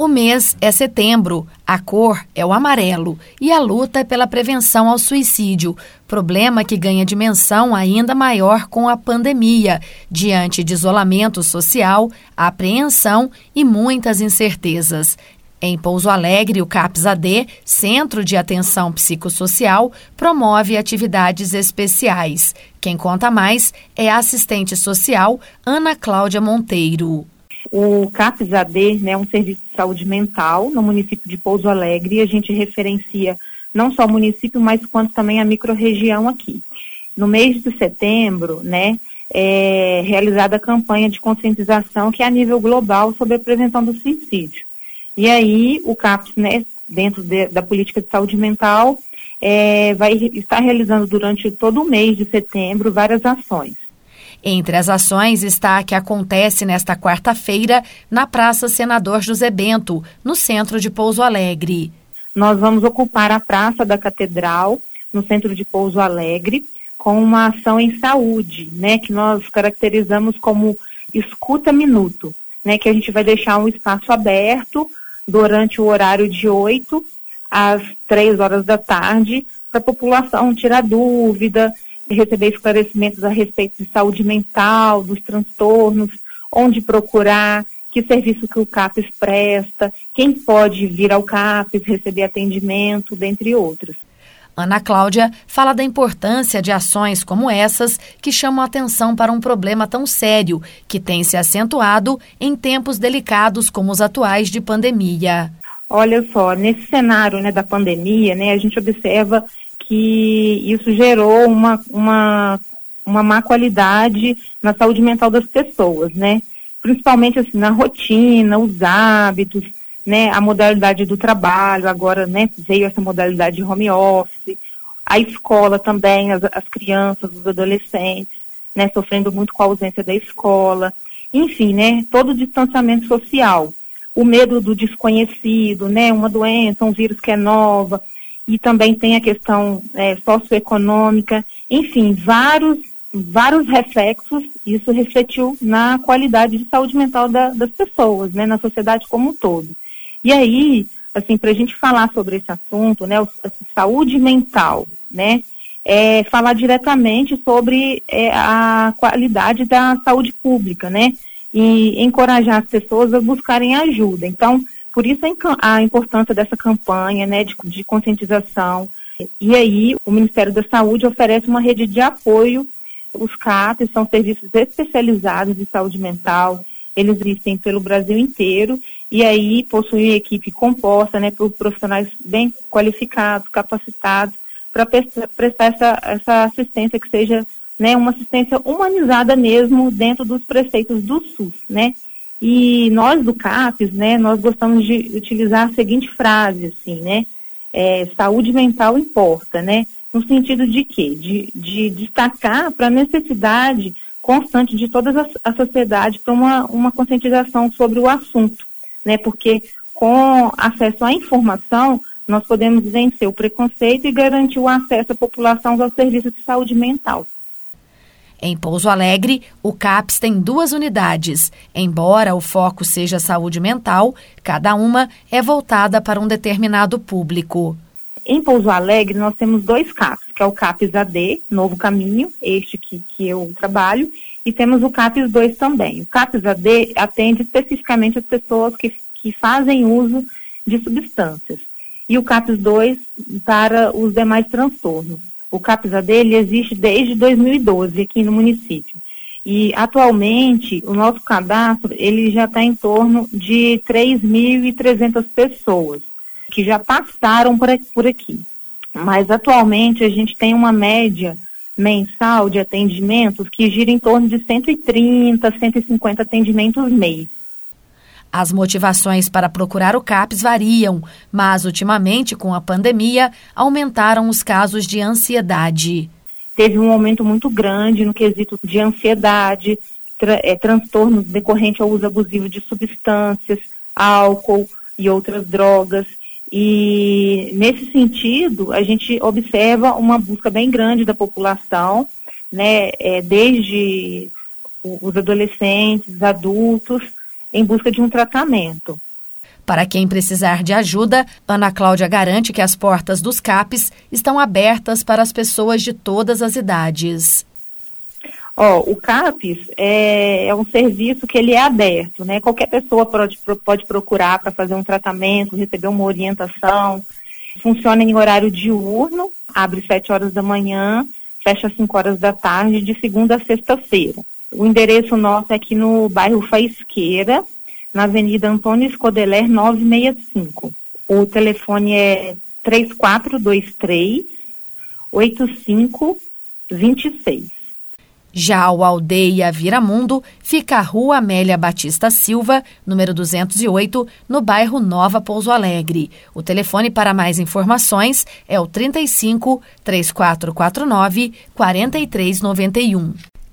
O mês é setembro, a cor é o amarelo e a luta é pela prevenção ao suicídio, problema que ganha dimensão ainda maior com a pandemia, diante de isolamento social, apreensão e muitas incertezas. Em Pouso Alegre, o CAPS-AD, Centro de Atenção Psicossocial, promove atividades especiais. Quem conta mais é a assistente social Ana Cláudia Monteiro. O CAPS-AD né, um serviço de saúde mental no município de Pouso Alegre e a gente referencia não só o município, mas quanto também a microrregião aqui. No mês de setembro, né, é realizada a campanha de conscientização que é a nível global sobre a prevenção do suicídio. E aí o CAPS, né, dentro de, da política de saúde mental, é, vai estar realizando durante todo o mês de setembro várias ações. Entre as ações está a que acontece nesta quarta-feira na Praça Senador José Bento, no centro de Pouso Alegre. Nós vamos ocupar a Praça da Catedral, no centro de Pouso Alegre, com uma ação em saúde, né, que nós caracterizamos como escuta minuto, né, que a gente vai deixar um espaço aberto durante o horário de 8 às 3 horas da tarde para a população tirar dúvida, receber esclarecimentos a respeito de saúde mental, dos transtornos, onde procurar, que serviço que o CAPES presta, quem pode vir ao CAPES receber atendimento, dentre outros. Ana Cláudia fala da importância de ações como essas que chamam atenção para um problema tão sério que tem se acentuado em tempos delicados como os atuais de pandemia. Olha só, nesse cenário né, da pandemia, né, a gente observa que isso gerou uma, uma, uma má qualidade na saúde mental das pessoas, né? Principalmente assim, na rotina, os hábitos, né? A modalidade do trabalho, agora né, veio essa modalidade de home office, a escola também, as, as crianças, os adolescentes, né, sofrendo muito com a ausência da escola, enfim, né, todo o distanciamento social, o medo do desconhecido, né, uma doença, um vírus que é nova, e também tem a questão é, socioeconômica, enfim, vários, vários reflexos, isso refletiu na qualidade de saúde mental da, das pessoas, né, na sociedade como um todo. E aí, assim, para a gente falar sobre esse assunto, né, saúde mental, né, é falar diretamente sobre é, a qualidade da saúde pública, né, e encorajar as pessoas a buscarem ajuda. Então, por isso a importância dessa campanha né, de, de conscientização. E aí o Ministério da Saúde oferece uma rede de apoio. Os CAPs são serviços especializados de saúde mental. Eles existem pelo Brasil inteiro e aí possuem equipe composta né, por profissionais bem qualificados, capacitados, para prestar essa, essa assistência que seja né, uma assistência humanizada mesmo dentro dos preceitos do SUS, né? E nós do CAPES, né, nós gostamos de utilizar a seguinte frase, assim, né? É, saúde mental importa, né? No sentido de quê? De, de destacar para a necessidade constante de toda a, a sociedade para uma, uma conscientização sobre o assunto, né? Porque com acesso à informação, nós podemos vencer o preconceito e garantir o acesso à população aos serviços de saúde mental. Em Pouso Alegre, o CAPS tem duas unidades. Embora o foco seja saúde mental, cada uma é voltada para um determinado público. Em Pouso Alegre, nós temos dois CAPs, que é o CAPS AD, Novo Caminho, este que, que eu trabalho, e temos o CAPS 2 também. O CAPS AD atende especificamente as pessoas que, que fazem uso de substâncias. E o CAPS 2 para os demais transtornos. O CAPSA dele existe desde 2012 aqui no município. E atualmente o nosso cadastro ele já está em torno de 3.300 pessoas que já passaram por aqui. Mas atualmente a gente tem uma média mensal de atendimentos que gira em torno de 130, 150 atendimentos mês. As motivações para procurar o CAPS variam, mas ultimamente, com a pandemia, aumentaram os casos de ansiedade. Teve um aumento muito grande no quesito de ansiedade, tra é, transtornos decorrentes ao uso abusivo de substâncias, álcool e outras drogas. E nesse sentido, a gente observa uma busca bem grande da população, né, é, desde os adolescentes, adultos, em busca de um tratamento. Para quem precisar de ajuda, Ana Cláudia garante que as portas dos CAPs estão abertas para as pessoas de todas as idades. Ó, o CAPES é, é, um serviço que ele é aberto, né? Qualquer pessoa pode, pode procurar para fazer um tratamento, receber uma orientação. Funciona em horário diurno, abre sete horas da manhã, fecha às 5 horas da tarde, de segunda a sexta-feira. O endereço nosso é aqui no bairro Faisqueira, na Avenida Antônio Escodeler 965. O telefone é 3423 8526. Já o Aldeia Viramundo fica a Rua Amélia Batista Silva, número 208, no bairro Nova Pouso Alegre. O telefone para mais informações é o 35 3449 4391.